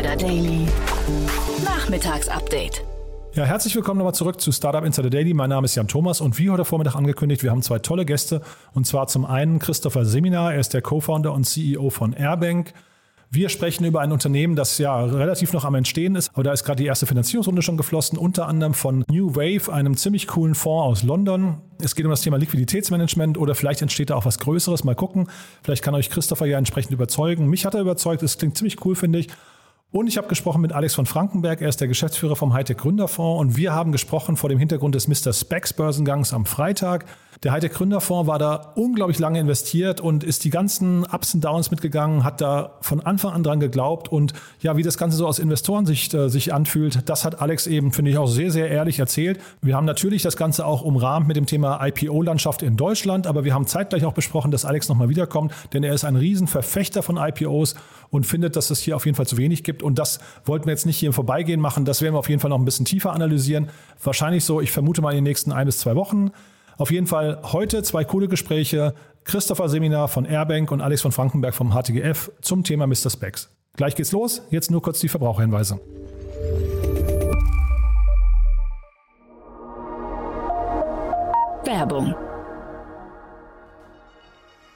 Insider Daily. Nachmittagsupdate. Ja, herzlich willkommen nochmal zurück zu Startup Insider Daily. Mein Name ist Jan Thomas und wie heute Vormittag angekündigt, wir haben zwei tolle Gäste. Und zwar zum einen Christopher Seminar, er ist der Co-Founder und CEO von Airbank. Wir sprechen über ein Unternehmen, das ja relativ noch am Entstehen ist, aber da ist gerade die erste Finanzierungsrunde schon geflossen, unter anderem von New Wave, einem ziemlich coolen Fonds aus London. Es geht um das Thema Liquiditätsmanagement oder vielleicht entsteht da auch was Größeres. Mal gucken. Vielleicht kann euch Christopher ja entsprechend überzeugen. Mich hat er überzeugt. Es klingt ziemlich cool, finde ich. Und ich habe gesprochen mit Alex von Frankenberg, er ist der Geschäftsführer vom Hightech Gründerfonds und wir haben gesprochen vor dem Hintergrund des Mr. Specs Börsengangs am Freitag. Der Hightech Gründerfonds war da unglaublich lange investiert und ist die ganzen Ups und Downs mitgegangen, hat da von Anfang an dran geglaubt und ja, wie das Ganze so aus Investorensicht äh, sich anfühlt, das hat Alex eben, finde ich, auch sehr, sehr ehrlich erzählt. Wir haben natürlich das Ganze auch umrahmt mit dem Thema IPO-Landschaft in Deutschland, aber wir haben zeitgleich auch besprochen, dass Alex nochmal wiederkommt, denn er ist ein Riesenverfechter von IPOs und findet, dass es hier auf jeden Fall zu wenig gibt. Und das wollten wir jetzt nicht hier im Vorbeigehen machen. Das werden wir auf jeden Fall noch ein bisschen tiefer analysieren. Wahrscheinlich so, ich vermute mal in den nächsten ein bis zwei Wochen. Auf jeden Fall heute zwei coole Gespräche. Christopher Seminar von Airbank und Alex von Frankenberg vom HTGF zum Thema Mr. Specs. Gleich geht's los. Jetzt nur kurz die Verbraucherhinweise. Werbung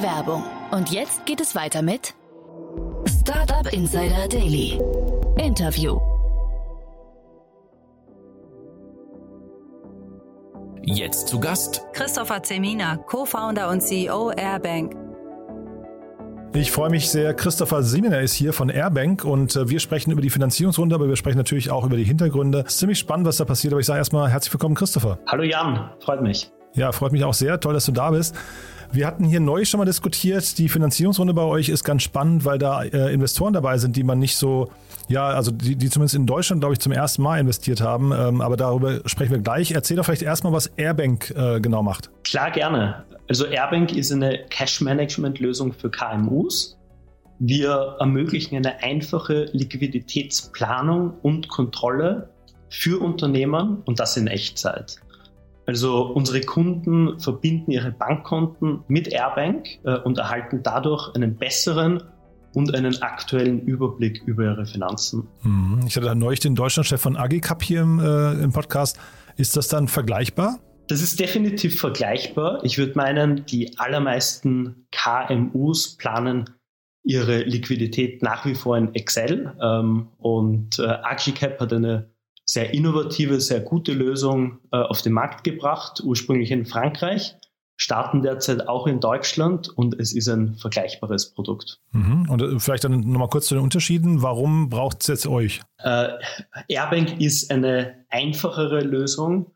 Die Werbung. Und jetzt geht es weiter mit Startup Insider Daily. Interview. Jetzt zu Gast Christopher Zemina, Co-Founder und CEO Airbank. Ich freue mich sehr. Christopher Seminer ist hier von Airbank und äh, wir sprechen über die Finanzierungsrunde, aber wir sprechen natürlich auch über die Hintergründe. Es ist ziemlich spannend, was da passiert, aber ich sage erstmal herzlich willkommen, Christopher. Hallo Jan, freut mich. Ja, freut mich auch sehr. Toll, dass du da bist. Wir hatten hier neu schon mal diskutiert, die Finanzierungsrunde bei euch ist ganz spannend, weil da äh, Investoren dabei sind, die man nicht so, ja, also die, die zumindest in Deutschland, glaube ich, zum ersten Mal investiert haben. Ähm, aber darüber sprechen wir gleich. Erzähl doch vielleicht erstmal, was Airbank äh, genau macht. Klar, gerne. Also Airbank ist eine Cash-Management-Lösung für KMUs. Wir ermöglichen eine einfache Liquiditätsplanung und Kontrolle für Unternehmen und das in Echtzeit. Also unsere Kunden verbinden ihre Bankkonten mit Airbank äh, und erhalten dadurch einen besseren und einen aktuellen Überblick über ihre Finanzen. Mhm. Ich hatte da neulich den Deutschlandchef von Agicap hier im, äh, im Podcast. Ist das dann vergleichbar? Das ist definitiv vergleichbar. Ich würde meinen, die allermeisten KMUs planen ihre Liquidität nach wie vor in Excel ähm, und äh, Agicap hat eine sehr innovative, sehr gute Lösung äh, auf den Markt gebracht, ursprünglich in Frankreich, starten derzeit auch in Deutschland und es ist ein vergleichbares Produkt. Mhm. Und äh, vielleicht dann nochmal kurz zu den Unterschieden. Warum braucht es jetzt euch? Äh, Airbank ist eine einfachere Lösung,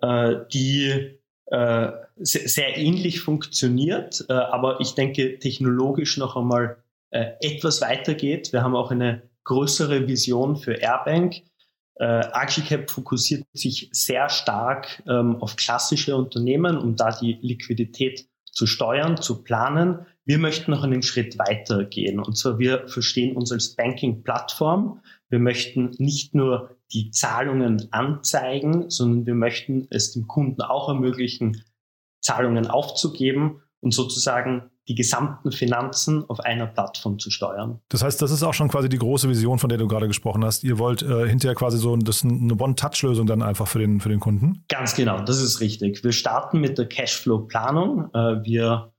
äh, die äh, sehr, sehr, ähnlich funktioniert, äh, aber ich denke technologisch noch einmal etwas weitergeht. Wir haben auch eine größere Vision für Airbank äh, Agicap fokussiert sich sehr stark ähm, auf klassische Unternehmen, um da die Liquidität zu steuern, zu planen. Wir möchten noch einen Schritt weiter gehen. Und zwar wir verstehen uns als Banking-Plattform. Wir möchten nicht nur die Zahlungen anzeigen, sondern wir möchten es dem Kunden auch ermöglichen, Zahlungen aufzugeben und sozusagen die gesamten Finanzen auf einer Plattform zu steuern. Das heißt, das ist auch schon quasi die große Vision, von der du gerade gesprochen hast. Ihr wollt äh, hinterher quasi so das eine One-Touch-Lösung dann einfach für den, für den Kunden? Ganz genau, das ist richtig. Wir starten mit der Cashflow-Planung. Äh, wir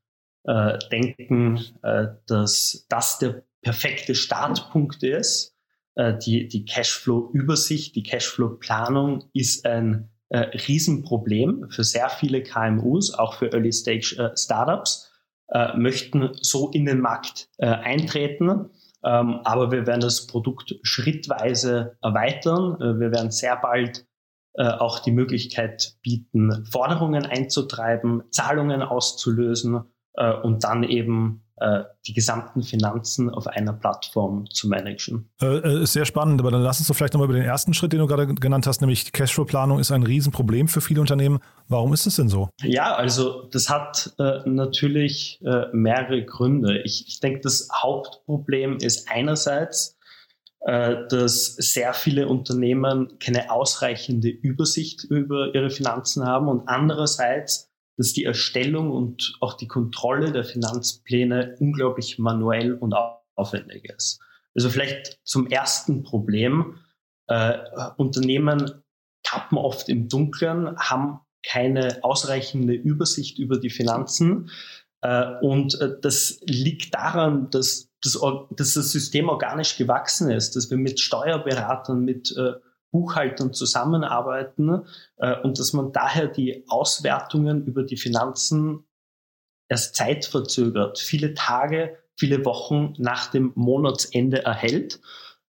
äh, denken, äh, dass das der perfekte Startpunkt ist. Äh, die die Cashflow-Übersicht, die Cashflow-Planung ist ein äh, Riesenproblem für sehr viele KMUs, auch für Early-Stage-Startups äh, möchten so in den Markt äh, eintreten. Ähm, aber wir werden das Produkt schrittweise erweitern. Äh, wir werden sehr bald äh, auch die Möglichkeit bieten, Forderungen einzutreiben, Zahlungen auszulösen äh, und dann eben die gesamten Finanzen auf einer Plattform zu managen. Äh, äh, sehr spannend, aber dann lass uns doch vielleicht nochmal über den ersten Schritt, den du gerade genannt hast, nämlich Cashflow-Planung ist ein Riesenproblem für viele Unternehmen. Warum ist das denn so? Ja, also das hat äh, natürlich äh, mehrere Gründe. Ich, ich denke, das Hauptproblem ist einerseits, äh, dass sehr viele Unternehmen keine ausreichende Übersicht über ihre Finanzen haben und andererseits, dass die Erstellung und auch die Kontrolle der Finanzpläne unglaublich manuell und aufwendig ist. Also vielleicht zum ersten Problem. Äh, Unternehmen tappen oft im Dunkeln, haben keine ausreichende Übersicht über die Finanzen. Äh, und äh, das liegt daran, dass das, dass das System organisch gewachsen ist, dass wir mit Steuerberatern, mit äh, Buchhaltern zusammenarbeiten äh, und dass man daher die Auswertungen über die Finanzen erst zeitverzögert, viele Tage, viele Wochen nach dem Monatsende erhält.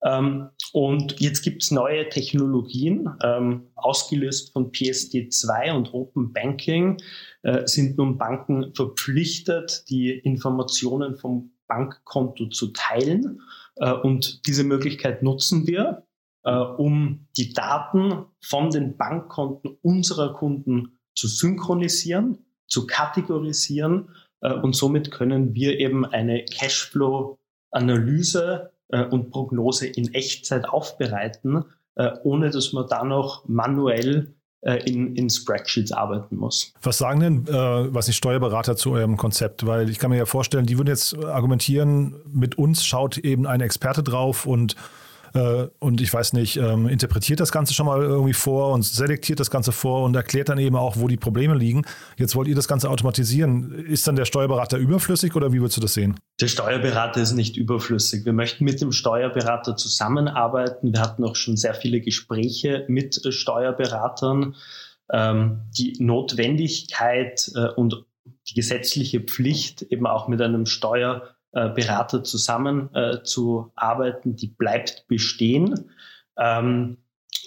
Ähm, und jetzt gibt es neue Technologien, ähm, ausgelöst von PSD2 und Open Banking, äh, sind nun Banken verpflichtet, die Informationen vom Bankkonto zu teilen. Äh, und diese Möglichkeit nutzen wir äh, um die Daten von den Bankkonten unserer Kunden zu synchronisieren, zu kategorisieren äh, und somit können wir eben eine Cashflow-Analyse äh, und Prognose in Echtzeit aufbereiten, äh, ohne dass man da noch manuell äh, in, in Spreadsheets arbeiten muss. Was sagen denn, äh, was die Steuerberater zu eurem Konzept? Weil ich kann mir ja vorstellen, die würden jetzt argumentieren, mit uns schaut eben ein Experte drauf und und ich weiß nicht, ähm, interpretiert das Ganze schon mal irgendwie vor und selektiert das Ganze vor und erklärt dann eben auch, wo die Probleme liegen. Jetzt wollt ihr das Ganze automatisieren. Ist dann der Steuerberater überflüssig oder wie würdest du das sehen? Der Steuerberater ist nicht überflüssig. Wir möchten mit dem Steuerberater zusammenarbeiten. Wir hatten auch schon sehr viele Gespräche mit Steuerberatern. Ähm, die Notwendigkeit äh, und die gesetzliche Pflicht, eben auch mit einem Steuerberater äh, Berater zusammenzuarbeiten, äh, die bleibt bestehen. Ähm,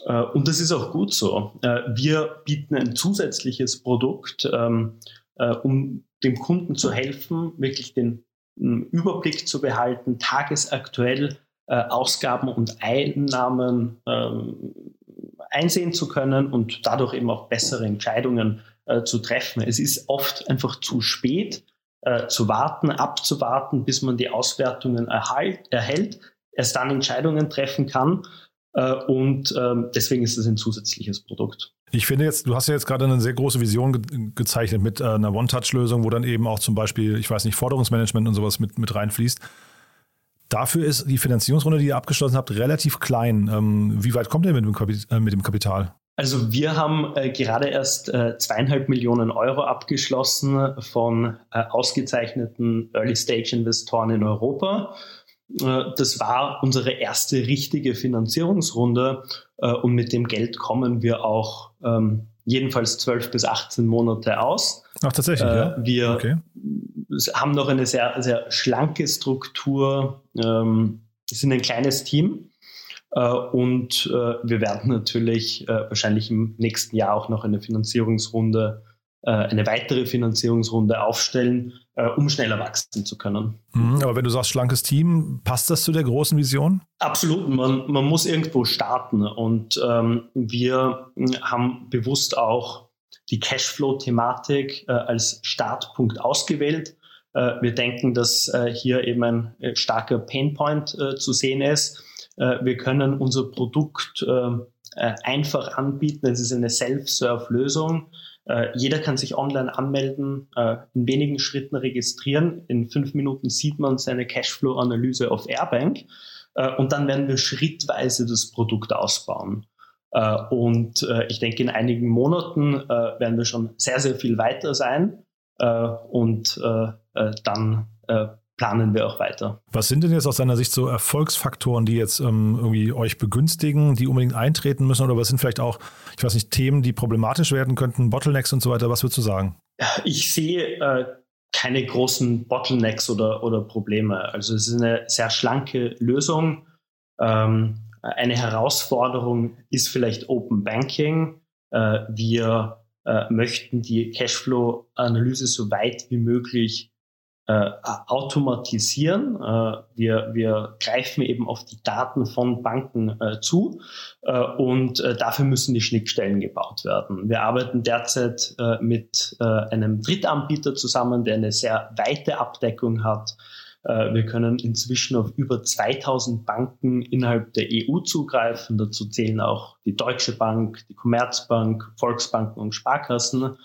äh, und das ist auch gut so. Äh, wir bieten ein zusätzliches Produkt, ähm, äh, um dem Kunden zu helfen, wirklich den Überblick zu behalten, tagesaktuell äh, Ausgaben und Einnahmen ähm, einsehen zu können und dadurch eben auch bessere Entscheidungen zu treffen. Es ist oft einfach zu spät äh, zu warten, abzuwarten, bis man die Auswertungen erhalt, erhält, erst dann Entscheidungen treffen kann. Äh, und ähm, deswegen ist es ein zusätzliches Produkt. Ich finde jetzt, du hast ja jetzt gerade eine sehr große Vision ge gezeichnet mit äh, einer One-Touch-Lösung, wo dann eben auch zum Beispiel, ich weiß nicht, Forderungsmanagement und sowas mit, mit reinfließt. Dafür ist die Finanzierungsrunde, die ihr abgeschlossen habt, relativ klein. Ähm, wie weit kommt ihr mit dem, äh, mit dem Kapital? Also wir haben äh, gerade erst äh, zweieinhalb Millionen Euro abgeschlossen von äh, ausgezeichneten Early-Stage-Investoren in Europa. Äh, das war unsere erste richtige Finanzierungsrunde äh, und mit dem Geld kommen wir auch ähm, jedenfalls zwölf bis 18 Monate aus. Ach, tatsächlich, äh, ja? Wir okay. haben noch eine sehr, sehr schlanke Struktur, ähm, sind ein kleines Team äh, und äh, wir werden natürlich äh, wahrscheinlich im nächsten Jahr auch noch eine Finanzierungsrunde, eine weitere Finanzierungsrunde aufstellen, um schneller wachsen zu können. Mhm, aber wenn du sagst schlankes Team, passt das zu der großen Vision? Absolut. Man, man muss irgendwo starten. Und ähm, wir haben bewusst auch die Cashflow-Thematik äh, als Startpunkt ausgewählt. Äh, wir denken, dass äh, hier eben ein starker Painpoint zu sehen ist äh, wir können unser Produkt ähm, äh, einfach anbieten. Es ist eine Self-Serve-Lösung. Äh, jeder kann sich online anmelden, in wenigen Schritten registrieren. In fünf Minuten sieht man seine Cashflow-Analyse auf Airbank. und dann werden wir schrittweise das Produkt ausbauen. und ich denke, in einigen Monaten werden wir schon sehr, sehr viel weiter sein. und dann planen wir auch weiter. Was sind denn jetzt aus deiner Sicht so Erfolgsfaktoren, die jetzt ähm, irgendwie euch begünstigen, die unbedingt eintreten müssen? Oder was sind vielleicht auch, ich weiß nicht, Themen, die problematisch werden könnten, Bottlenecks und so weiter? Was würdest du sagen? Ich sehe äh, keine großen Bottlenecks oder, oder Probleme. Also es ist eine sehr schlanke Lösung. Ähm, eine Herausforderung ist vielleicht Open Banking. Äh, wir äh, möchten die Cashflow-Analyse so weit wie möglich äh, automatisieren. Äh, wir, wir greifen eben auf die Daten von Banken äh, zu äh, und äh, dafür müssen die Schnittstellen gebaut werden. Wir arbeiten derzeit äh, mit einem Drittanbieter zusammen, der eine sehr weite Abdeckung hat. Wir können inzwischen auf über 2000 Banken innerhalb der EU zugreifen. Dazu zählen auch die Deutsche Bank, die Commerzbank, Volksbanken und Sparkassen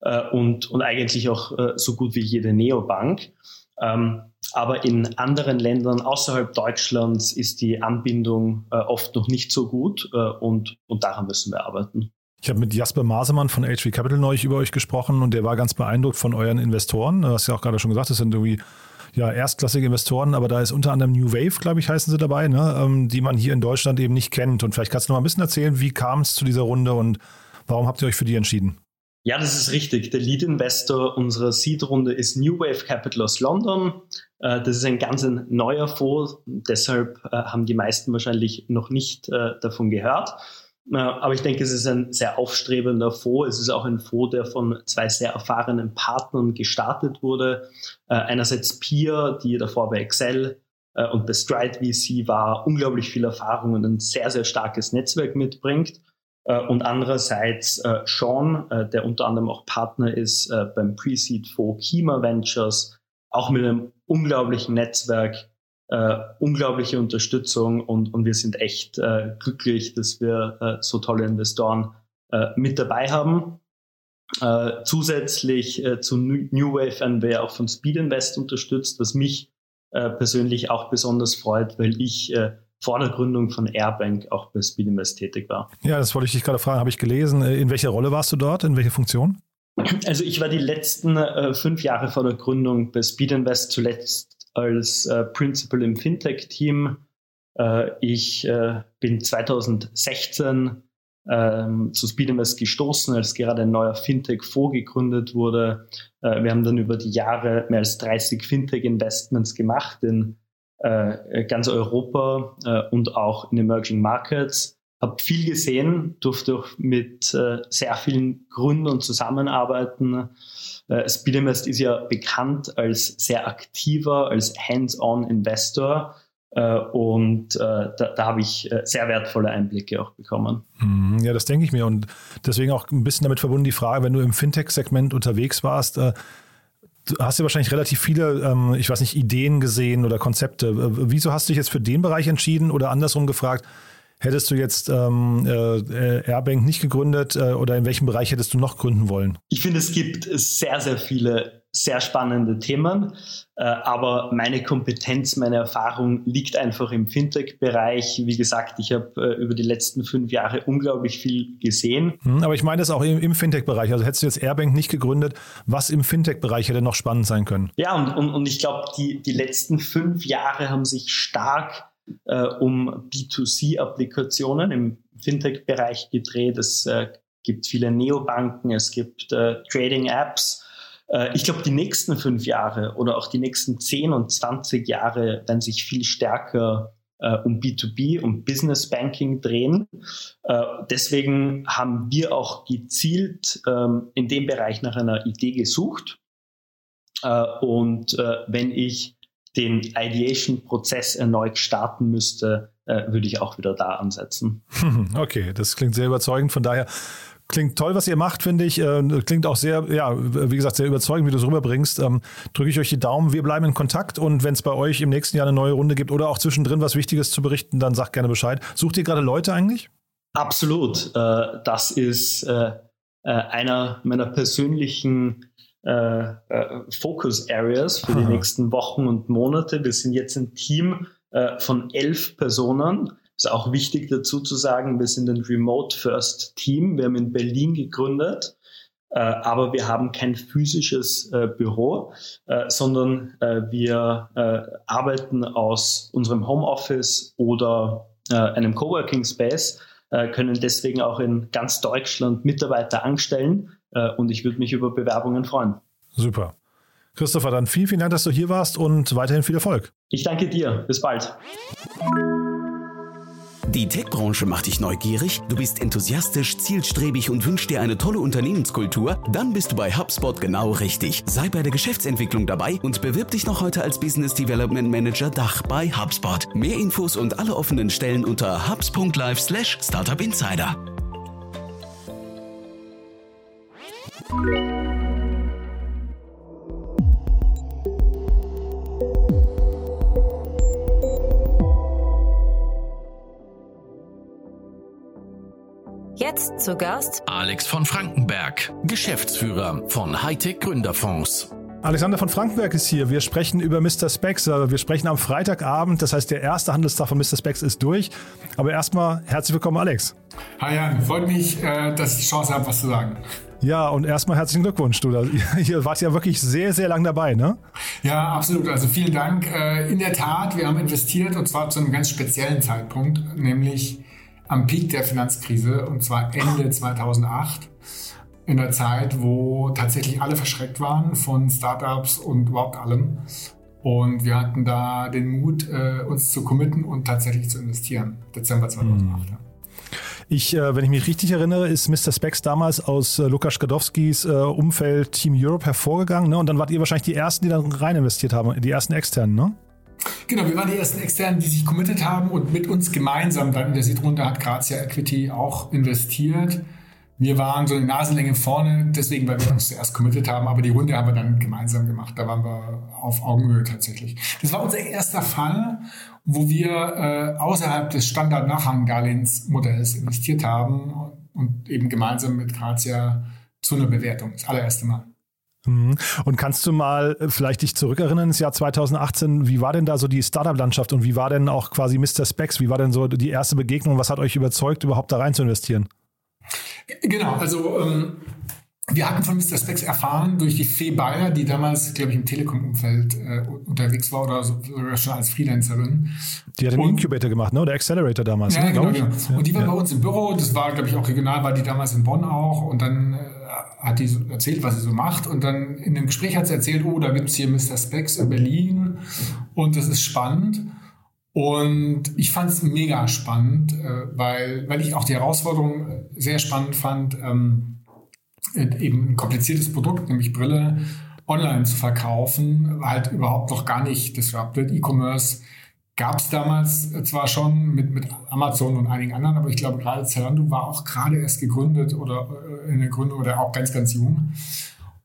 äh, und, und eigentlich auch äh, so gut wie jede Neobank. Ähm, aber in anderen Ländern außerhalb Deutschlands ist die Anbindung äh, oft noch nicht so gut äh, und, und daran müssen wir arbeiten. Ich habe mit Jasper Masemann von HV Capital neulich über euch gesprochen und der war ganz beeindruckt von euren Investoren. Du hast ja auch gerade schon gesagt, das sind irgendwie ja, erstklassige Investoren, aber da ist unter anderem New Wave, glaube ich, heißen sie dabei, ne? ähm, die man hier in Deutschland eben nicht kennt. Und vielleicht kannst du noch mal ein bisschen erzählen, wie kam es zu dieser Runde und warum habt ihr euch für die entschieden? Ja, das ist richtig. Der Lead Investor unserer Seed-Runde ist New Wave Capital aus London. Äh, das ist ein ganz neuer Fonds, deshalb äh, haben die meisten wahrscheinlich noch nicht äh, davon gehört. Aber ich denke, es ist ein sehr aufstrebender Fonds. Es ist auch ein Fonds, der von zwei sehr erfahrenen Partnern gestartet wurde. Einerseits Peer, die davor bei Excel und bei Stride VC war, unglaublich viel Erfahrung und ein sehr, sehr starkes Netzwerk mitbringt. Äh, und andererseits äh, Sean, äh, der unter anderem auch Partner ist beim Pre-Seed for Kima Ventures, auch mit einem unglaublichen Netzwerk, unglaubliche Unterstützung und, und wir sind echt glücklich, dass wir so tolle Investoren mit dabei haben. zusätzlich zu New Wave werden wir auch von Speed Invest unterstützt, was mich persönlich auch besonders freut, weil ich vor der Gründung von Airbank auch bei Speedinvest tätig war. Ja, das wollte ich dich gerade fragen, habe ich gelesen. Äh, in welcher Rolle warst du dort? In welcher Funktion? Also ich war die letzten äh, fünf Jahre vor der Gründung bei Speedinvest zuletzt als äh, Principal im Fintech-Team. Äh, ich äh, bin 2016 ähm, zu Speedinvest gestoßen, als gerade ein neuer Fintech vorgegründet wurde. Äh, wir haben dann über die Jahre mehr als 30 Fintech-Investments gemacht in ganz Europa äh, und auch in Emerging Markets. Habe viel gesehen, durfte auch mit äh, sehr vielen Gründern zusammenarbeiten. Äh, Speedinvest ist ja bekannt als sehr aktiver, als hands-on Investor. Und da, da habe ich sehr wertvolle Einblicke auch bekommen. Mhm, ja, das denke ich mir. Und deswegen auch ein bisschen damit verbunden die Frage, wenn du im Fintech-Segment unterwegs warst, du hast ja wahrscheinlich relativ viele, ähm, ich weiß nicht, Ideen gesehen oder Konzepte. Wieso hast du dich jetzt für den Bereich entschieden oder andersrum gefragt, hättest du jetzt ähm, äh, Airbank nicht gegründet äh, oder in welchem Bereich hättest du noch gründen wollen? Ich finde, es gibt sehr, sehr viele sehr spannende Themen. Äh, aber meine Kompetenz, meine Erfahrung liegt einfach im Fintech-Bereich. Wie gesagt, ich habe äh, über die letzten fünf Jahre unglaublich viel gesehen. Hm, aber ich meine das auch im, im Fintech-Bereich. Also hättest du jetzt Airbank nicht gegründet, was im Fintech-Bereich hätte noch spannend sein können? Ja, und, und, und ich glaube, die, die letzten fünf Jahre haben sich stark äh, um B2C-Applikationen im Fintech-Bereich gedreht. Es äh, gibt viele Neobanken, es gibt äh, Trading-Apps. Äh, ich glaube, die nächsten fünf Jahre oder auch die nächsten zehn und zwanzig Jahre werden sich viel stärker äh, um B2B, um Business Banking drehen. Äh, deswegen haben wir auch gezielt ähm, in dem Bereich nach einer Idee gesucht. Äh, und äh, wenn ich den Ideation-Prozess erneut starten müsste, äh, würde ich auch wieder da ansetzen. Okay, das klingt sehr überzeugend. Von daher Klingt toll, was ihr macht, finde ich. Äh, klingt auch sehr, ja, wie gesagt, sehr überzeugend, wie du es rüberbringst. Ähm, Drücke ich euch die Daumen. Wir bleiben in Kontakt und wenn es bei euch im nächsten Jahr eine neue Runde gibt oder auch zwischendrin was Wichtiges zu berichten, dann sagt gerne Bescheid. Sucht ihr gerade Leute eigentlich? Absolut. Äh, das ist äh, einer meiner persönlichen Focus Areas für die nächsten Wochen und Monate. Wir sind jetzt ein Team von elf Personen ist auch wichtig dazu zu sagen, wir sind ein Remote First Team. Wir haben in Berlin gegründet, äh, aber wir haben kein physisches äh, Büro, äh, sondern äh, wir äh, arbeiten aus unserem Homeoffice oder äh, einem Coworking Space, können deswegen auch in ganz Deutschland Mitarbeiter anstellen und ich würde mich über Bewerbungen freuen. Super. Christopher, dann vielen, vielen Dank, dass du hier warst und weiterhin viel Erfolg. Ich danke dir. Bis bald. Die Tech-Branche macht dich neugierig, du bist enthusiastisch, zielstrebig und wünschst dir eine tolle Unternehmenskultur? Dann bist du bei HubSpot genau richtig. Sei bei der Geschäftsentwicklung dabei und bewirb dich noch heute als Business Development Manager Dach bei HubSpot. Mehr Infos und alle offenen Stellen unter hubs.live Jetzt zu Gast Alex von Frankenberg, Geschäftsführer von Hightech Gründerfonds. Alexander von Frankenberg ist hier. Wir sprechen über Mr. Specs. Wir sprechen am Freitagabend. Das heißt, der erste Handelstag von Mr. Specs ist durch. Aber erstmal herzlich willkommen, Alex. Hi Jan, freut mich, äh, dass ich die Chance habe, was zu sagen. Ja, und erstmal herzlichen Glückwunsch, du. Ihr wart ja wirklich sehr, sehr lang dabei, ne? Ja, absolut. Also vielen Dank. Äh, in der Tat, wir haben investiert und zwar zu einem ganz speziellen Zeitpunkt, nämlich am Peak der Finanzkrise und zwar Ende 2008 in der Zeit, wo tatsächlich alle verschreckt waren von Startups und überhaupt allem. Und wir hatten da den Mut, äh, uns zu committen und tatsächlich zu investieren. Dezember 2008. Mhm. Ich, äh, wenn ich mich richtig erinnere, ist Mr. Specs damals aus äh, Lukas Gadowskis Umfeld Team Europe hervorgegangen. Ne? Und dann wart ihr wahrscheinlich die Ersten, die dann rein investiert haben, die ersten externen, ne? Genau, wir waren die ersten Externen, die sich committed haben und mit uns gemeinsam dann in der Seed-Runde hat Grazia Equity auch investiert. Wir waren so eine Nasenlänge vorne, deswegen, weil wir uns zuerst committed haben, aber die Runde haben wir dann gemeinsam gemacht. Da waren wir auf Augenhöhe tatsächlich. Das war unser erster Fall, wo wir äh, außerhalb des Standard-Nachrang-Darlehensmodells investiert haben und eben gemeinsam mit Grazia zu einer Bewertung. Das allererste Mal. Mhm. Und kannst du mal äh, vielleicht dich zurückerinnern ins Jahr 2018? Wie war denn da so die Startup-Landschaft und wie war denn auch quasi Mr. Specs? Wie war denn so die erste Begegnung? Was hat euch überzeugt, überhaupt da rein zu investieren? Genau, also ähm, wir hatten von Mr. Specs erfahren durch die Fee Bayer, die damals, glaube ich, im Telekom-Umfeld äh, unterwegs war oder sogar schon als Freelancerin. Die hat den und, Incubator gemacht, ne? oder Accelerator damals. Ja, ne, genau, genau. Und die war ja. bei uns im Büro, das war, glaube ich, auch regional, war die damals in Bonn auch und dann äh, hat die erzählt, was sie so macht und dann in dem Gespräch hat sie erzählt, oh, da gibt es hier Mr. Specs in Berlin und das ist spannend. Und ich fand es mega spannend, äh, weil, weil ich auch die Herausforderung äh, sehr spannend fand, ähm, eben ein kompliziertes Produkt, nämlich Brille, online zu verkaufen, halt überhaupt noch gar nicht disrupted. E-Commerce gab es damals zwar schon mit, mit Amazon und einigen anderen, aber ich glaube gerade Zalando war auch gerade erst gegründet oder äh, in der Gründung oder auch ganz, ganz jung.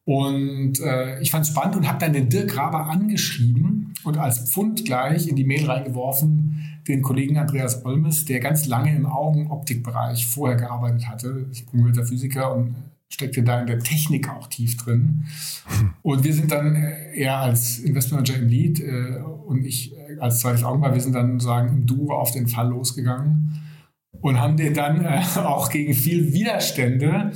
Und äh, ich fand es spannend und habe dann den Dirk Graber angeschrieben und als Pfund gleich in die Mail reingeworfen den Kollegen Andreas Olmes, der ganz lange im Augenoptikbereich vorher gearbeitet hatte. Ich bin promovierter Physiker und steckte da in der Technik auch tief drin. Und wir sind dann äh, eher als Investmentmanager im Lead äh, und ich äh, als zweites Augenpaar, wir sind dann sagen im Duo auf den Fall losgegangen und haben den dann äh, auch gegen viel Widerstände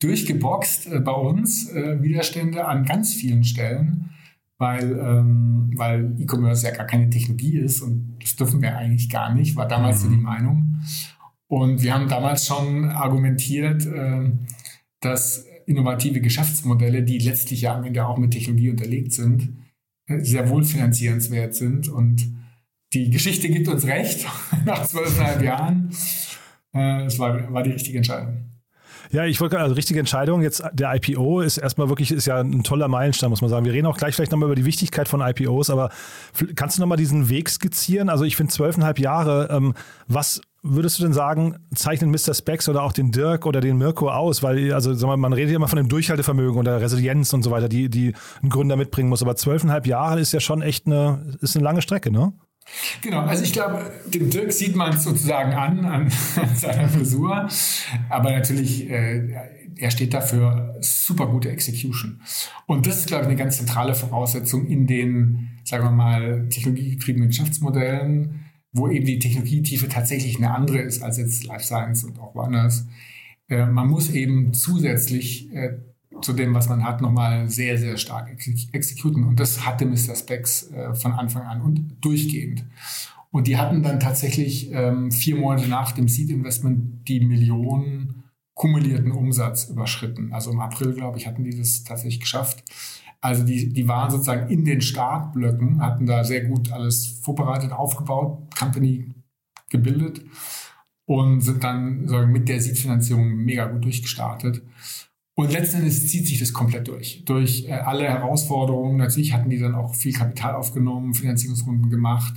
durchgeboxt äh, bei uns, äh, Widerstände an ganz vielen Stellen, weil, ähm, weil E-Commerce ja gar keine Technologie ist und das dürfen wir eigentlich gar nicht, war damals mhm. so die Meinung. Und wir haben damals schon argumentiert, äh, dass innovative Geschäftsmodelle, die letztlich ja am Ende auch mit Technologie unterlegt sind, sehr wohl finanzierenswert sind. Und die Geschichte gibt uns recht nach zwölfeinhalb Jahren. Äh, es war, war die richtige Entscheidung. Ja, ich wollte also richtige Entscheidung. Jetzt der IPO ist erstmal wirklich ist ja ein toller Meilenstein, muss man sagen. Wir reden auch gleich vielleicht nochmal über die Wichtigkeit von IPOs, aber kannst du nochmal diesen Weg skizzieren? Also ich finde zwölfeinhalb Jahre, ähm, was würdest du denn sagen, zeichnet Mr. Specs oder auch den Dirk oder den Mirko aus? Weil, also sag mal, man redet ja immer von dem Durchhaltevermögen oder Resilienz und so weiter, die, die ein Gründer mitbringen muss. Aber zwölfeinhalb Jahre ist ja schon echt eine, ist eine lange Strecke, ne? Genau, also ich glaube, dem Dirk sieht man es sozusagen an, an seiner Frisur. Aber natürlich, äh, er steht dafür super gute Execution. Und das ist, glaube ich, eine ganz zentrale Voraussetzung in den, sagen wir mal, technologiegetriebenen Geschäftsmodellen, wo eben die Technologietiefe tatsächlich eine andere ist als jetzt Life Science und auch woanders. Äh, man muss eben zusätzlich äh, zu dem, was man hat, nochmal sehr, sehr stark exekuten. Und das hatte Mr. Specs äh, von Anfang an und durchgehend. Und die hatten dann tatsächlich ähm, vier Monate nach dem Seed-Investment die Millionen kumulierten Umsatz überschritten. Also im April, glaube ich, hatten die das tatsächlich geschafft. Also die, die waren sozusagen in den Startblöcken, hatten da sehr gut alles vorbereitet, aufgebaut, Company gebildet und sind dann sagen, mit der Seed-Finanzierung mega gut durchgestartet. Und letztendlich zieht sich das komplett durch. Durch äh, alle Herausforderungen. Natürlich hatten die dann auch viel Kapital aufgenommen, Finanzierungsrunden gemacht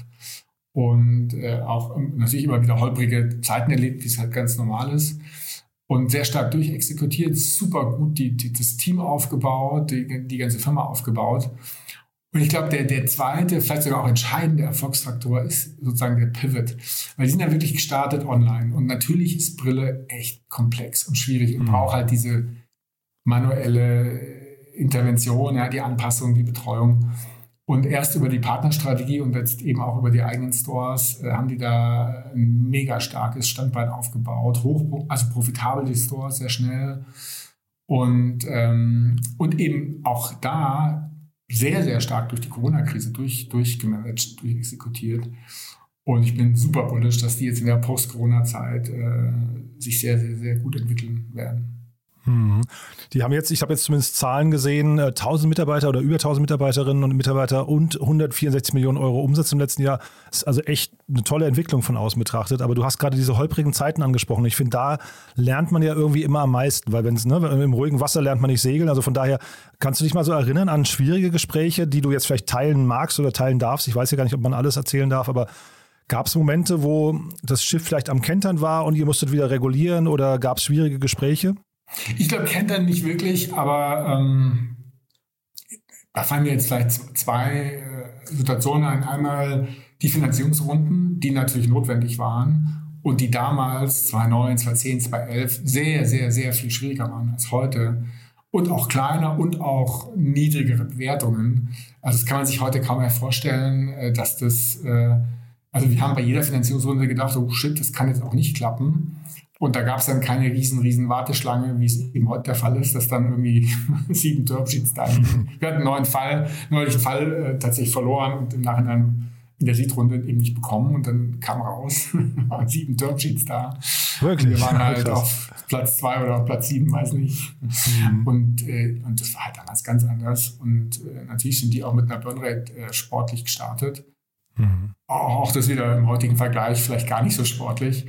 und äh, auch ähm, natürlich immer wieder holprige Zeiten erlebt, wie es halt ganz normal ist. Und sehr stark durchexekutiert, super gut die, die, das Team aufgebaut, die, die ganze Firma aufgebaut. Und ich glaube, der, der zweite, vielleicht sogar auch entscheidende Erfolgsfaktor ist sozusagen der Pivot. Weil die sind ja wirklich gestartet online. Und natürlich ist Brille echt komplex und schwierig und mhm. braucht halt diese manuelle Intervention, ja, die Anpassung, die Betreuung. Und erst über die Partnerstrategie und jetzt eben auch über die eigenen Stores äh, haben die da ein mega starkes Standbein aufgebaut. Hoch, also profitabel die Stores, sehr schnell. Und, ähm, und eben auch da sehr, sehr stark durch die Corona-Krise durch, durchgemanagt, durchexekutiert. Und ich bin super bullish, dass die jetzt in der Post-Corona-Zeit äh, sich sehr, sehr, sehr gut entwickeln werden. Mhm. Die haben jetzt, ich habe jetzt zumindest Zahlen gesehen, 1000 äh, Mitarbeiter oder über 1000 Mitarbeiterinnen und Mitarbeiter und 164 Millionen Euro Umsatz im letzten Jahr. Das ist also echt eine tolle Entwicklung von außen betrachtet. Aber du hast gerade diese holprigen Zeiten angesprochen. Ich finde, da lernt man ja irgendwie immer am meisten, weil wenn es, ne, im ruhigen Wasser lernt man nicht segeln. Also von daher kannst du dich mal so erinnern an schwierige Gespräche, die du jetzt vielleicht teilen magst oder teilen darfst. Ich weiß ja gar nicht, ob man alles erzählen darf, aber Gab es Momente, wo das Schiff vielleicht am Kentern war und ihr musstet wieder regulieren oder gab es schwierige Gespräche? Ich glaube, kennt er nicht wirklich, aber ähm, da fallen mir jetzt vielleicht zwei äh, Situationen ein. Einmal die Finanzierungsrunden, die natürlich notwendig waren und die damals, 2009, 2010, 2011, sehr, sehr, sehr viel schwieriger waren als heute. Und auch kleiner und auch niedrigere Bewertungen. Also das kann man sich heute kaum mehr vorstellen, äh, dass das, äh, also wir haben bei jeder Finanzierungsrunde gedacht, oh shit, das kann jetzt auch nicht klappen. Und da gab es dann keine riesen, riesen Warteschlange, wie es eben heute der Fall ist, dass dann irgendwie sieben Termsheets da liegen. Wir hatten einen neuen Fall, neulich einen Fall äh, tatsächlich verloren und im Nachhinein in der Seed-Runde eben nicht bekommen und dann kam raus, waren sieben Termsheets da. Wirklich? Und wir waren halt Krass. auf Platz zwei oder auf Platz sieben, weiß nicht. Mhm. Und, äh, und das war halt damals ganz anders. Und äh, natürlich sind die auch mit einer Burnrate äh, sportlich gestartet. Mhm. Auch das wieder im heutigen Vergleich vielleicht gar nicht so sportlich.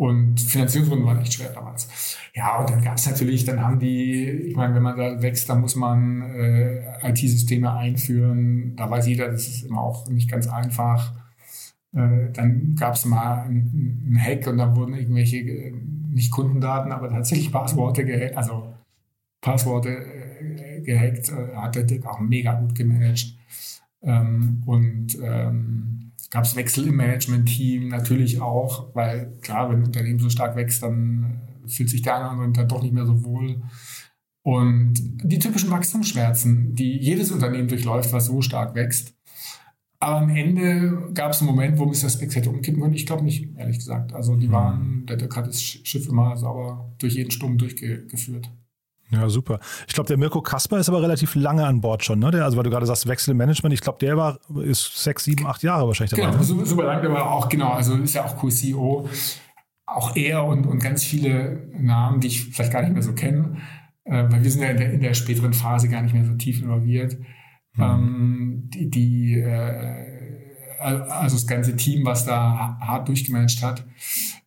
Und Finanzierungsrunden waren echt schwer damals. Ja, und dann gab es natürlich, dann haben die, ich meine, wenn man da wächst, dann muss man äh, IT-Systeme einführen. Da weiß jeder, das ist immer auch nicht ganz einfach. Äh, dann gab es mal einen Hack und dann wurden irgendwelche, äh, nicht Kundendaten, aber tatsächlich Passworte gehackt, also Passworte äh, gehackt, äh, hat der Dirk auch mega gut gemanagt. Ähm, und ähm, gab es Wechsel im Management-Team natürlich auch, weil klar, wenn ein Unternehmen so stark wächst, dann fühlt sich der eine oder andere doch nicht mehr so wohl. Und die typischen Wachstumsschmerzen, die jedes Unternehmen durchläuft, was so stark wächst. Aber am Ende gab es einen Moment, wo Mr. Spex hätte umkippen können. Ich glaube nicht, ehrlich gesagt. Also die mhm. waren, der Dirk hat das Schiff immer sauber durch jeden Sturm durchgeführt. Ja, super. Ich glaube, der Mirko Kasper ist aber relativ lange an Bord schon, ne? Der, also weil du gerade sagst, Wechsel im Management, ich glaube, der war, ist sechs, sieben, acht Jahre wahrscheinlich dabei. Genau, super, super lange, der war auch, genau, also ist ja auch Co-CEO. Auch er und, und ganz viele Namen, die ich vielleicht gar nicht mehr so kenne, äh, weil wir sind ja in der, in der späteren Phase gar nicht mehr so tief involviert. Mhm. Ähm, die, die äh, also das ganze Team, was da hart durchgemanagt hat,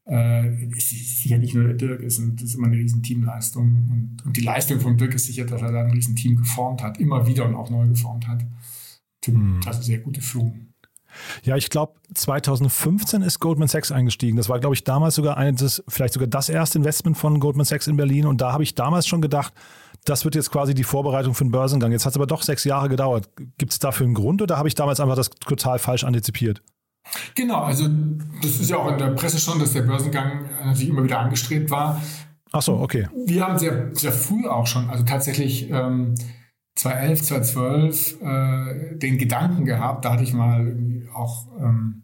äh, ist sicher nicht nur der Dirk, ist, das ist immer eine riesen Teamleistung. Und, und, die Leistung von Dirk ist sicher, dass er da ein riesen Team geformt hat, immer wieder und auch neu geformt hat. Hm. Das ist sehr gute Führung. Ja, ich glaube, 2015 ist Goldman Sachs eingestiegen. Das war, glaube ich, damals sogar eines, vielleicht sogar das erste Investment von Goldman Sachs in Berlin. Und da habe ich damals schon gedacht, das wird jetzt quasi die Vorbereitung für den Börsengang. Jetzt hat es aber doch sechs Jahre gedauert. Gibt es dafür einen Grund oder habe ich damals einfach das total falsch antizipiert? Genau, also das ist ja auch in der Presse schon, dass der Börsengang natürlich immer wieder angestrebt war. Ach so, okay. Wir haben sehr, sehr früh auch schon, also tatsächlich ähm, 2011, 2012 äh, den Gedanken gehabt, da hatte ich mal auch ähm,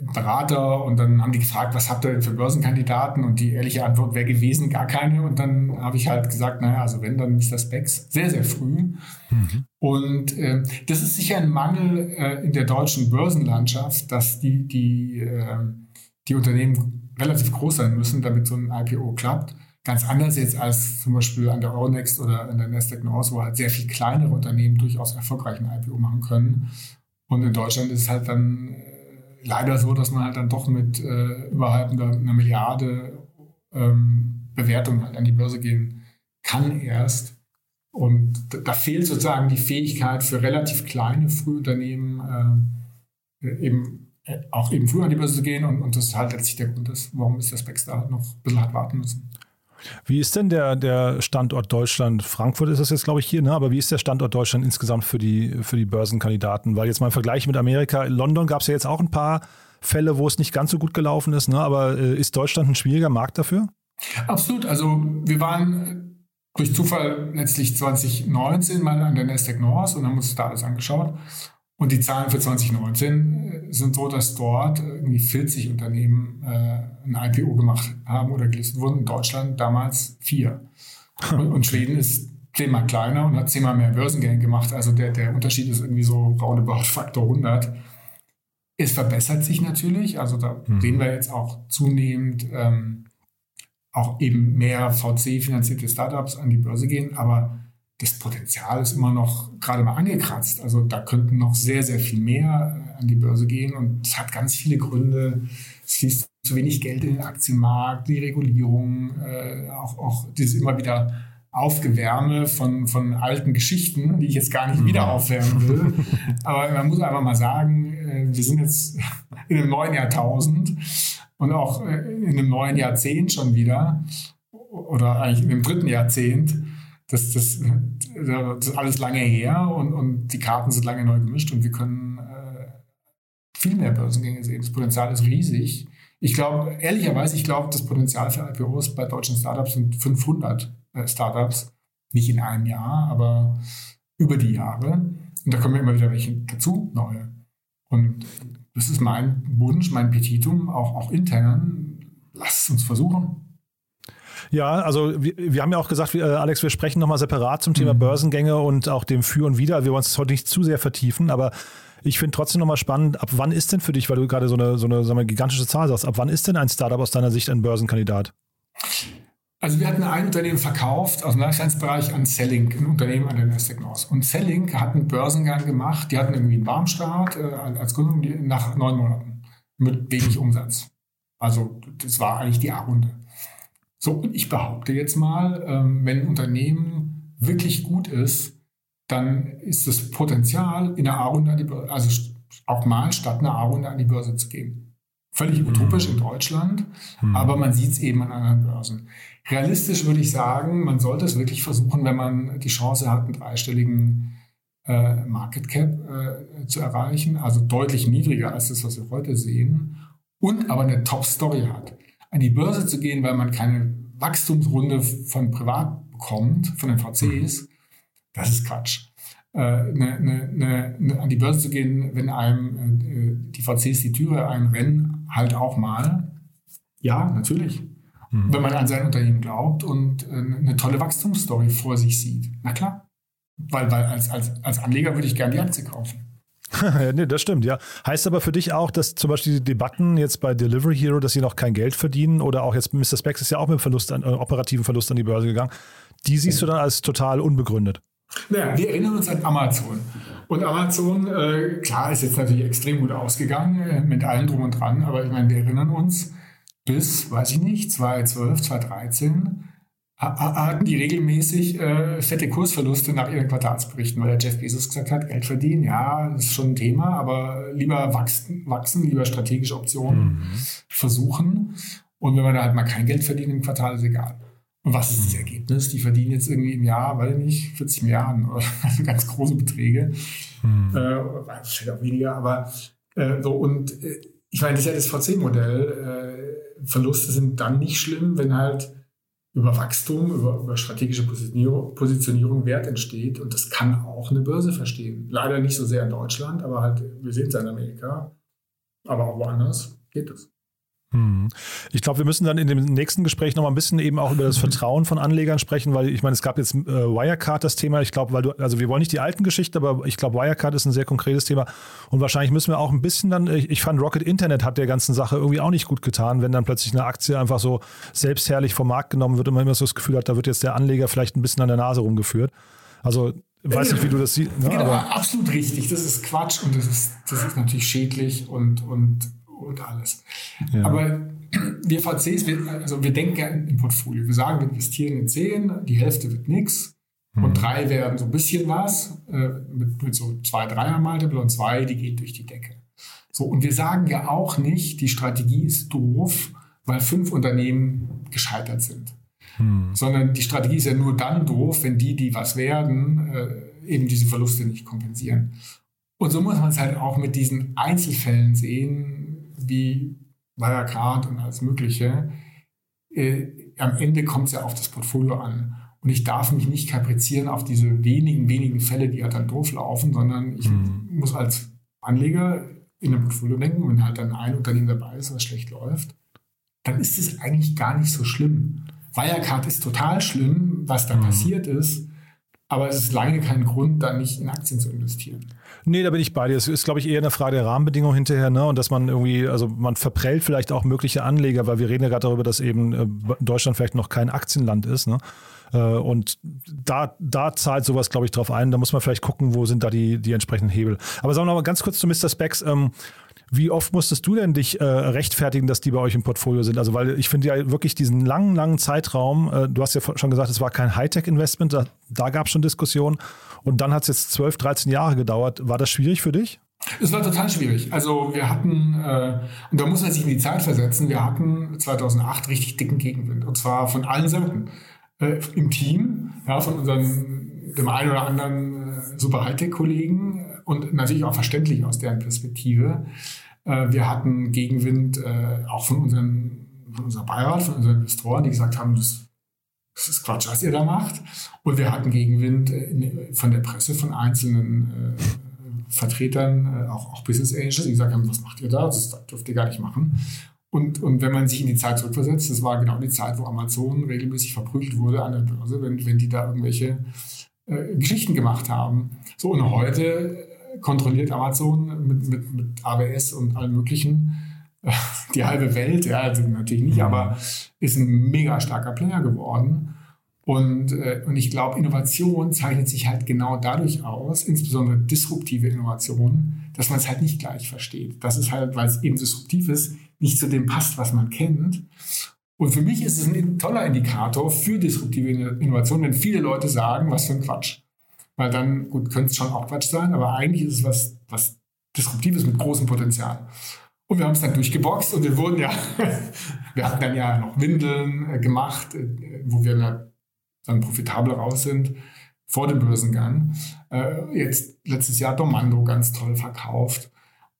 Berater und dann haben die gefragt, was habt ihr denn für Börsenkandidaten? Und die ehrliche Antwort wäre gewesen, gar keine. Und dann habe ich halt gesagt, naja, also wenn, dann Mr. Specs, sehr, sehr früh. Mhm. Und äh, das ist sicher ein Mangel äh, in der deutschen Börsenlandschaft, dass die, die, äh, die Unternehmen relativ groß sein müssen, damit so ein IPO klappt. Ganz anders jetzt als zum Beispiel an der Euronext oder an der Nasdaq North, wo halt sehr viel kleinere Unternehmen durchaus erfolgreichen IPO machen können. Und in Deutschland ist es halt dann leider so, dass man halt dann doch mit äh, überhalb einer, Milliarde ähm, Bewertung halt an die Börse gehen kann erst. Und da fehlt sozusagen die Fähigkeit für relativ kleine Frühunternehmen äh, eben äh, auch eben früh an die Börse zu gehen. Und, und das ist halt letztlich der Grund, ist, warum ist der Specs da halt noch ein bisschen hat warten müssen. Wie ist denn der, der Standort Deutschland? Frankfurt ist das jetzt, glaube ich, hier, ne? aber wie ist der Standort Deutschland insgesamt für die, für die Börsenkandidaten? Weil jetzt mal im Vergleich mit Amerika, in London gab es ja jetzt auch ein paar Fälle, wo es nicht ganz so gut gelaufen ist, ne? aber äh, ist Deutschland ein schwieriger Markt dafür? Absolut. Also wir waren durch Zufall letztlich 2019 mal an der Nasdaq North und haben uns da alles angeschaut. Und die Zahlen für 2019 äh, sind so, dass dort irgendwie 40 Unternehmen äh, ein IPO gemacht haben oder gelistet wurden. In Deutschland damals vier. Und, und Schweden ist zehnmal kleiner und hat zehnmal mehr Börsengänge gemacht. Also der, der Unterschied ist irgendwie so roundabout Faktor 100. Es verbessert sich natürlich. Also da mhm. sehen wir jetzt auch zunehmend ähm, auch eben mehr VC-finanzierte Startups an die Börse gehen. Aber das Potenzial ist immer noch gerade mal angekratzt. Also da könnten noch sehr, sehr viel mehr äh, an die Börse gehen und es hat ganz viele Gründe. Es fließt zu wenig Geld in den Aktienmarkt, die Regulierung, äh, auch, auch dieses immer wieder Aufgewärme von, von alten Geschichten, die ich jetzt gar nicht wieder mhm. aufwärmen will. Aber man muss einfach mal sagen, äh, wir sind jetzt in einem neuen Jahrtausend und auch äh, in einem neuen Jahrzehnt schon wieder oder eigentlich in dem dritten Jahrzehnt das, das, das ist alles lange her und, und die Karten sind lange neu gemischt und wir können äh, viel mehr Börsengänge sehen. Das Potenzial ist riesig. Ich glaube, ehrlicherweise, ich glaube, das Potenzial für IPOs bei deutschen Startups sind 500 äh, Startups. Nicht in einem Jahr, aber über die Jahre. Und da kommen immer wieder welche dazu, neue. Und das ist mein Wunsch, mein Petitum, auch, auch intern. Lasst uns versuchen. Ja, also wir, wir haben ja auch gesagt, wir, äh, Alex, wir sprechen nochmal separat zum Thema mhm. Börsengänge und auch dem Für und Wider. Wir wollen es heute nicht zu sehr vertiefen, aber ich finde trotzdem nochmal spannend, ab wann ist denn für dich, weil du gerade so eine, so eine sagen wir, gigantische Zahl sagst, ab wann ist denn ein Startup aus deiner Sicht ein Börsenkandidat? Also wir hatten ein Unternehmen verkauft aus dem Lifestyle-Bereich an Selling, ein Unternehmen an der Nasdaq North. Und Selling hat einen Börsengang gemacht, die hatten irgendwie einen Warmstart äh, als Gründung nach neun Monaten mit wenig Umsatz. Also das war eigentlich die A-Runde. So, und ich behaupte jetzt mal, ähm, wenn ein Unternehmen wirklich gut ist, dann ist das Potenzial, in der A-Runde an die Börse, also auch mal statt einer A-Runde an die Börse zu gehen. Völlig mhm. utopisch in Deutschland, mhm. aber man sieht es eben an anderen Börsen. Realistisch würde ich sagen, man sollte es wirklich versuchen, wenn man die Chance hat, einen dreistelligen äh, Market Cap äh, zu erreichen, also deutlich niedriger als das, was wir heute sehen, und aber eine Top-Story hat an die Börse zu gehen, weil man keine Wachstumsrunde von privat bekommt, von den VCs, das ist Quatsch. Äh, ne, ne, ne, an die Börse zu gehen, wenn einem äh, die VCs die Türe einrennen, halt auch mal. Ja, natürlich. Mhm. Wenn man an sein Unternehmen glaubt und äh, eine tolle Wachstumsstory vor sich sieht. Na klar. Weil, weil als, als, als Anleger würde ich gerne die Aktie kaufen. nee, das stimmt, ja. Heißt aber für dich auch, dass zum Beispiel die Debatten jetzt bei Delivery Hero, dass sie noch kein Geld verdienen oder auch jetzt Mr. Specs ist ja auch mit Verlust an, äh, operativen Verlust an die Börse gegangen. Die siehst du dann als total unbegründet. Naja, wir erinnern uns an Amazon. Und Amazon, äh, klar, ist jetzt natürlich extrem gut ausgegangen äh, mit allem drum und dran, aber ich meine, wir erinnern uns bis, weiß ich nicht, 2012, 2013 hatten die regelmäßig äh, fette Kursverluste nach ihren Quartalsberichten, weil der Jeff Bezos gesagt hat, Geld verdienen, ja, das ist schon ein Thema, aber lieber wachsen, wachsen lieber strategische Optionen mhm. versuchen. Und wenn man da halt mal kein Geld verdient im Quartal, ist egal. Und was ist das mhm. Ergebnis? Die verdienen jetzt irgendwie im Jahr, weiß ich nicht, 40 Milliarden oder also ganz große Beträge. Mhm. Äh, vielleicht auch weniger, aber äh, so und äh, ich meine, das ist ja das VC-Modell. Äh, Verluste sind dann nicht schlimm, wenn halt über Wachstum, über, über strategische Positionierung, Positionierung Wert entsteht. Und das kann auch eine Börse verstehen. Leider nicht so sehr in Deutschland, aber halt, wir sehen es in Amerika, aber auch woanders geht es. Hm. Ich glaube, wir müssen dann in dem nächsten Gespräch noch mal ein bisschen eben auch über das Vertrauen von Anlegern sprechen, weil ich meine, es gab jetzt äh, Wirecard das Thema. Ich glaube, weil du, also wir wollen nicht die alten Geschichten, aber ich glaube, Wirecard ist ein sehr konkretes Thema. Und wahrscheinlich müssen wir auch ein bisschen dann, ich, ich fand Rocket Internet hat der ganzen Sache irgendwie auch nicht gut getan, wenn dann plötzlich eine Aktie einfach so selbstherrlich vom Markt genommen wird und man immer so das Gefühl hat, da wird jetzt der Anleger vielleicht ein bisschen an der Nase rumgeführt. Also weiß nicht, wie du das siehst. Ne? Genau, aber absolut richtig. Das ist Quatsch und das ist, das ist natürlich schädlich und, und, und alles. Ja. Aber wir VCs, wir, also wir denken ja im Portfolio. Wir sagen, wir investieren in 10, die Hälfte wird nichts. Und hm. drei werden so ein bisschen was, äh, mit, mit so zwei, dreier Multiple und zwei, die gehen durch die Decke. So, und wir sagen ja auch nicht, die Strategie ist doof, weil fünf Unternehmen gescheitert sind. Hm. Sondern die Strategie ist ja nur dann doof, wenn die, die was werden, äh, eben diese Verluste nicht kompensieren. Und so muss man es halt auch mit diesen Einzelfällen sehen, wie Wirecard und alles Mögliche. Äh, am Ende kommt es ja auf das Portfolio an. Und ich darf mich nicht kaprizieren auf diese wenigen, wenigen Fälle, die halt dann doof laufen, sondern ich hm. muss als Anleger in einem Portfolio denken, wenn halt dann ein Unternehmen dabei ist, was schlecht läuft, dann ist es eigentlich gar nicht so schlimm. Wirecard ist total schlimm, was da mhm. passiert ist, aber es ist lange kein Grund, da nicht in Aktien zu investieren. Nee, da bin ich bei dir. Es ist, glaube ich, eher eine Frage der Rahmenbedingungen hinterher, ne? Und dass man irgendwie, also man verprellt vielleicht auch mögliche Anleger, weil wir reden ja gerade darüber, dass eben äh, Deutschland vielleicht noch kein Aktienland ist, ne? Äh, und da, da zahlt sowas, glaube ich, drauf ein. Da muss man vielleicht gucken, wo sind da die, die entsprechenden Hebel. Aber sagen wir mal ganz kurz zu Mr. Specs. Ähm, wie oft musstest du denn dich äh, rechtfertigen, dass die bei euch im Portfolio sind? Also, weil ich finde ja wirklich diesen langen, langen Zeitraum, äh, du hast ja schon gesagt, es war kein Hightech-Investment, da, da gab es schon Diskussionen. Und dann hat es jetzt 12, 13 Jahre gedauert. War das schwierig für dich? Es war total schwierig. Also wir hatten, äh, und da muss man sich in die Zeit versetzen, wir hatten 2008 richtig dicken Gegenwind. Und zwar von allen Seiten äh, im Team, ja, von unseren, dem einen oder anderen äh, super Hightech-Kollegen und natürlich auch verständlich aus deren Perspektive. Äh, wir hatten Gegenwind äh, auch von unseren, von unserem Beirat, von unseren Investoren, die gesagt haben, das, das ist Quatsch, was ihr da macht. Und wir hatten Gegenwind äh, von der Presse, von einzelnen Vertretern, auch, auch Business Angels, die gesagt haben, was macht ihr da? Das dürft ihr gar nicht machen. Und, und wenn man sich in die Zeit zurückversetzt, das war genau die Zeit, wo Amazon regelmäßig verprügelt wurde an der Börse, wenn, wenn die da irgendwelche äh, Geschichten gemacht haben. So, und heute kontrolliert Amazon mit, mit, mit AWS und allem Möglichen die halbe Welt. Ja, also natürlich nicht, aber ist ein mega starker Player geworden. Und, äh, und ich glaube, Innovation zeichnet sich halt genau dadurch aus, insbesondere disruptive Innovation, dass man es halt nicht gleich versteht. Das ist halt, weil es eben disruptiv ist, nicht zu dem passt, was man kennt. Und für mich ist es ein toller Indikator für disruptive Innovation, wenn viele Leute sagen, was für ein Quatsch. Weil dann, gut, könnte es schon auch Quatsch sein, aber eigentlich ist es was, was Disruptives mit großem Potenzial. Und wir haben es dann durchgeboxt und wir wurden ja, wir hatten dann ja noch Windeln äh, gemacht, äh, wo wir dann profitabel raus sind vor dem Börsengang. Äh, jetzt letztes Jahr Domando ganz toll verkauft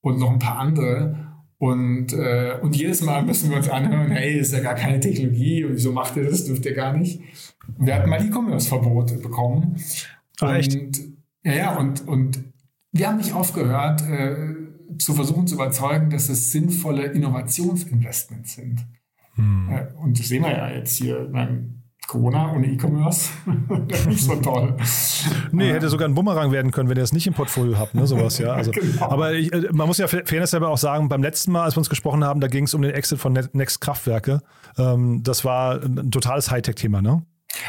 und noch ein paar andere. Und, äh, und jedes Mal müssen wir uns anhören, hey, ist ja gar keine Technologie wieso macht ihr das, dürft ihr gar nicht. Wir hatten mal E-Commerce-Verbot bekommen. Ach, und, echt? Ja, ja, und, und wir haben nicht aufgehört, äh, zu versuchen zu überzeugen, dass es sinnvolle Innovationsinvestments sind. Hm. Äh, und das sehen wir ja jetzt hier. Mein, Corona ohne E-Commerce, nicht so toll. Nee, hätte sogar ein Bumerang werden können, wenn ihr es nicht im Portfolio habt, ne, sowas, ja. Also, genau. Aber ich, äh, man muss ja fairness selber auch sagen, beim letzten Mal, als wir uns gesprochen haben, da ging es um den Exit von Next Kraftwerke. Ähm, das war ein totales Hightech-Thema, ne?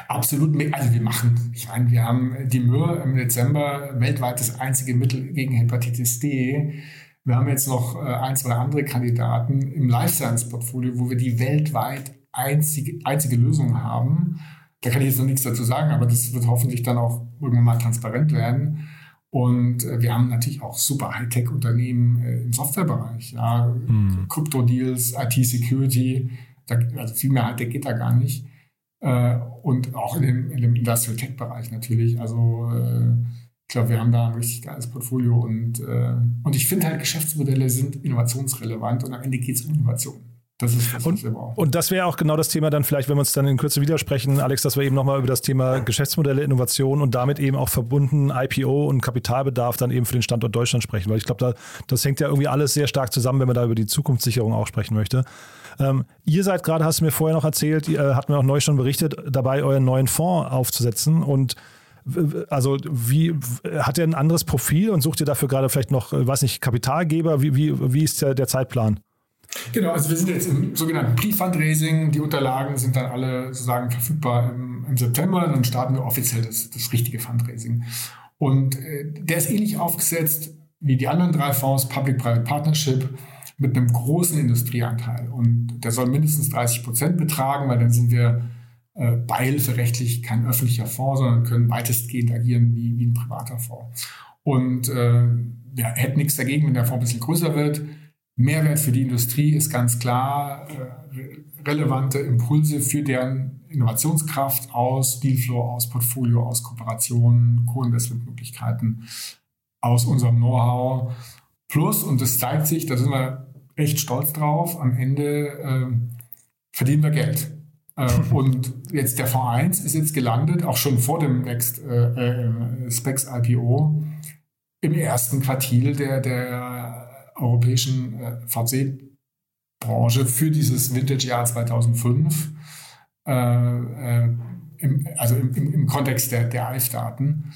Absolut. Also wir machen, ich meine, wir haben die Mür im Dezember weltweit das einzige Mittel gegen Hepatitis D. Wir haben jetzt noch äh, ein, zwei andere Kandidaten im Life Science Portfolio, wo wir die weltweit einzige, einzige Lösung haben. Da kann ich jetzt noch nichts dazu sagen, aber das wird hoffentlich dann auch irgendwann mal transparent werden. Und äh, wir haben natürlich auch super Hightech-Unternehmen äh, im Softwarebereich, ja, hm. Crypto-Deals, IT-Security, also viel mehr Hightech geht da gar nicht. Äh, und auch in dem, in dem Industrial Tech-Bereich natürlich. Also äh, ich glaube, wir haben da ein richtig geiles Portfolio und, äh, und ich finde halt, Geschäftsmodelle sind innovationsrelevant und am Ende geht es um Innovation. Das ist das, und, und das wäre auch genau das Thema dann vielleicht, wenn wir uns dann in Kürze widersprechen, Alex, dass wir eben nochmal über das Thema Geschäftsmodelle, Innovation und damit eben auch verbunden IPO und Kapitalbedarf dann eben für den Standort Deutschland sprechen, weil ich glaube, da, das hängt ja irgendwie alles sehr stark zusammen, wenn man da über die Zukunftssicherung auch sprechen möchte. Ähm, ihr seid gerade, hast du mir vorher noch erzählt, ihr habt mir auch neu schon berichtet, dabei euren neuen Fonds aufzusetzen und also wie hat er ein anderes Profil und sucht ihr dafür gerade vielleicht noch, äh, weiß nicht, Kapitalgeber? Wie, wie, wie ist der, der Zeitplan? Genau, also wir sind jetzt im sogenannten Pre-Fundraising. Die Unterlagen sind dann alle sozusagen verfügbar im, im, September. Dann starten wir offiziell das, das richtige Fundraising. Und äh, der ist ähnlich aufgesetzt wie die anderen drei Fonds, Public-Private Partnership, mit einem großen Industrieanteil. Und der soll mindestens 30 Prozent betragen, weil dann sind wir äh, beihilferechtlich kein öffentlicher Fonds, sondern können weitestgehend agieren wie, wie ein privater Fonds. Und äh, ja, hätten nichts dagegen, wenn der Fonds ein bisschen größer wird. Mehrwert für die Industrie ist ganz klar äh, relevante Impulse für deren Innovationskraft aus Dealflow, aus Portfolio, aus Kooperationen, Co-Investmentmöglichkeiten, aus unserem Know-how. Plus, und das zeigt sich, da sind wir echt stolz drauf, am Ende äh, verdienen wir Geld. Äh, und jetzt der Fonds 1 ist jetzt gelandet, auch schon vor dem Next äh, äh Specs IPO, im ersten Quartil der, der europäischen äh, VC-Branche für dieses Vintage-Jahr 2005, äh, äh, im, also im, im, im, Kontext der, der ALF-Daten.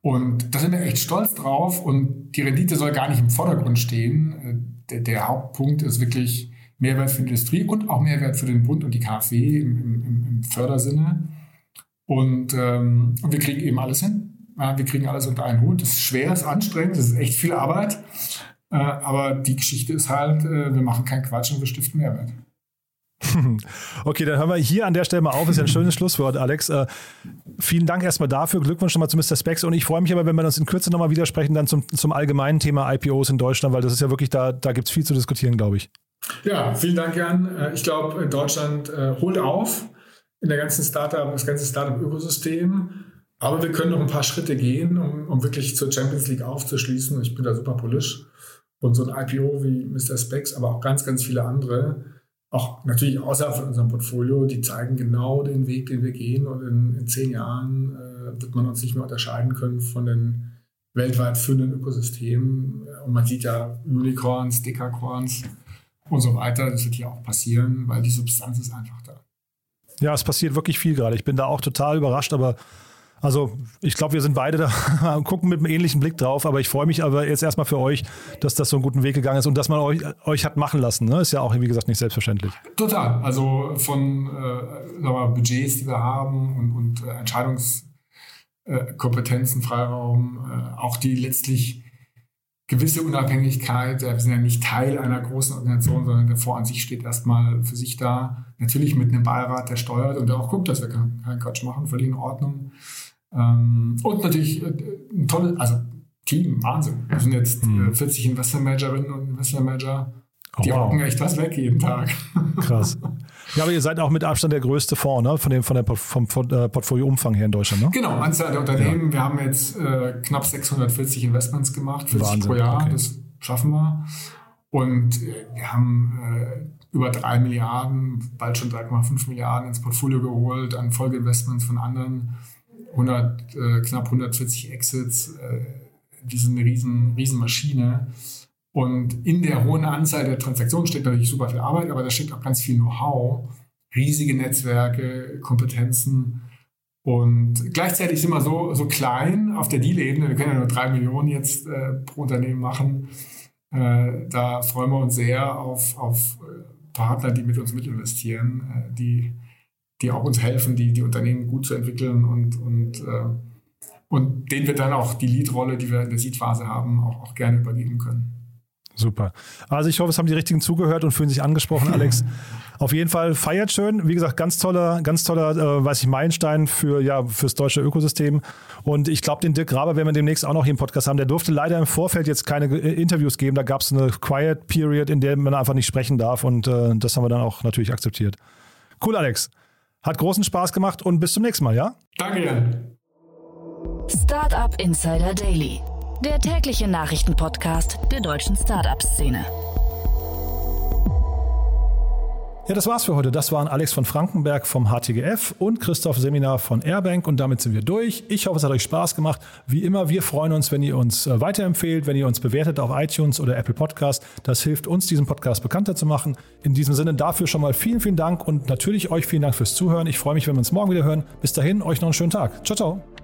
Und da sind wir echt stolz drauf und die Rendite soll gar nicht im Vordergrund stehen. Äh, der, der Hauptpunkt ist wirklich Mehrwert für die Industrie und auch Mehrwert für den Bund und die KfW im, im, im Fördersinne. Und, ähm, und wir kriegen eben alles hin. Ja, wir kriegen alles unter einen Hut. Das ist schwer, es ist anstrengend, das ist echt viel Arbeit. Äh, aber die Geschichte ist halt, äh, wir machen keinen Quatsch und wir stiften Mehrwert. Okay, dann hören wir hier an der Stelle mal auf. Das ist ja ein schönes Schlusswort, Alex. Äh, vielen Dank erstmal dafür. Glückwunsch nochmal zu Mr. Specs. Und ich freue mich aber, wenn wir uns in Kürze nochmal widersprechen, dann zum, zum allgemeinen Thema IPOs in Deutschland, weil das ist ja wirklich, da, da gibt es viel zu diskutieren, glaube ich. Ja, vielen Dank, Jan. Äh, ich glaube, Deutschland äh, holt auf in der ganzen Startup, das ganze Startup-Ökosystem. Aber wir können noch ein paar Schritte gehen, um, um wirklich zur Champions League aufzuschließen. Ich bin da super bullish. Und so ein IPO wie Mr. Specs, aber auch ganz, ganz viele andere, auch natürlich außerhalb von unserem Portfolio, die zeigen genau den Weg, den wir gehen. Und in, in zehn Jahren äh, wird man uns nicht mehr unterscheiden können von den weltweit führenden Ökosystemen. Und man sieht ja Unicorns, Dekacorns und so weiter. Das wird hier auch passieren, weil die Substanz ist einfach da. Ja, es passiert wirklich viel gerade. Ich bin da auch total überrascht, aber also ich glaube, wir sind beide da und gucken mit einem ähnlichen Blick drauf, aber ich freue mich aber jetzt erstmal für euch, dass das so einen guten Weg gegangen ist und dass man euch, euch hat machen lassen. Ne? Ist ja auch, wie gesagt, nicht selbstverständlich. Total. Also von äh, mal, Budgets, die wir haben und, und äh, Entscheidungskompetenzen, äh, Freiraum, äh, auch die letztlich gewisse Unabhängigkeit. Wir sind ja nicht Teil einer großen Organisation, sondern der Fonds an sich steht erstmal für sich da. Natürlich mit einem Beirat, der steuert und der auch guckt, dass wir keinen Quatsch machen, völlig in Ordnung. Ähm, und natürlich äh, ein tolles, also Team, Wahnsinn. Wir sind jetzt mhm. 40 Investmentmanagerinnen und Investmentmanager. Die oh, wow. rocken echt was weg jeden Tag. Krass. Ja, aber ihr seid auch mit Abstand der größte Fonds, ne? Von dem, von der, vom, äh, Portfolioumfang her in Deutschland, ne? Genau, Anzahl der Unternehmen. Ja. Wir haben jetzt äh, knapp 640 Investments gemacht, 40 Wahnsinn. pro Jahr. Okay. Das schaffen wir. Und äh, wir haben äh, über drei Milliarden, bald schon 3,5 Milliarden ins Portfolio geholt an Folgeinvestments von anderen. 100, äh, knapp 140 Exits. Äh, die sind eine riesen, riesen Maschine. Und in der hohen Anzahl der Transaktionen steckt natürlich super viel Arbeit, aber da steckt auch ganz viel Know-how, riesige Netzwerke, Kompetenzen. Und gleichzeitig sind wir so, so klein auf der Deal-Ebene. Wir können ja nur drei Millionen jetzt äh, pro Unternehmen machen. Äh, da freuen wir uns sehr auf, auf äh, Partner, die mit uns mitinvestieren, äh, die, die auch uns helfen, die, die Unternehmen gut zu entwickeln und, und, äh, und denen wir dann auch die Lead-Rolle, die wir in der Seed-Phase haben, auch, auch gerne übergeben können. Super. Also ich hoffe, es haben die richtigen zugehört und fühlen sich angesprochen, Alex. Auf jeden Fall feiert schön. Wie gesagt, ganz toller, ganz toller, äh, weiß ich, Meilenstein für ja fürs deutsche Ökosystem. Und ich glaube, den Dirk Graber werden wir demnächst auch noch hier im Podcast haben. Der durfte leider im Vorfeld jetzt keine äh, Interviews geben. Da gab es eine Quiet Period, in der man einfach nicht sprechen darf. Und äh, das haben wir dann auch natürlich akzeptiert. Cool, Alex. Hat großen Spaß gemacht und bis zum nächsten Mal, ja? Danke, Jan. Startup Insider Daily der tägliche Nachrichtenpodcast der deutschen Startup-Szene. Ja, das war's für heute. Das waren Alex von Frankenberg vom HTGF und Christoph Seminar von Airbank und damit sind wir durch. Ich hoffe, es hat euch Spaß gemacht. Wie immer, wir freuen uns, wenn ihr uns äh, weiterempfehlt, wenn ihr uns bewertet auf iTunes oder Apple Podcast. Das hilft uns, diesen Podcast bekannter zu machen. In diesem Sinne dafür schon mal vielen, vielen Dank und natürlich euch vielen Dank fürs Zuhören. Ich freue mich, wenn wir uns morgen wieder hören. Bis dahin, euch noch einen schönen Tag. Ciao, ciao.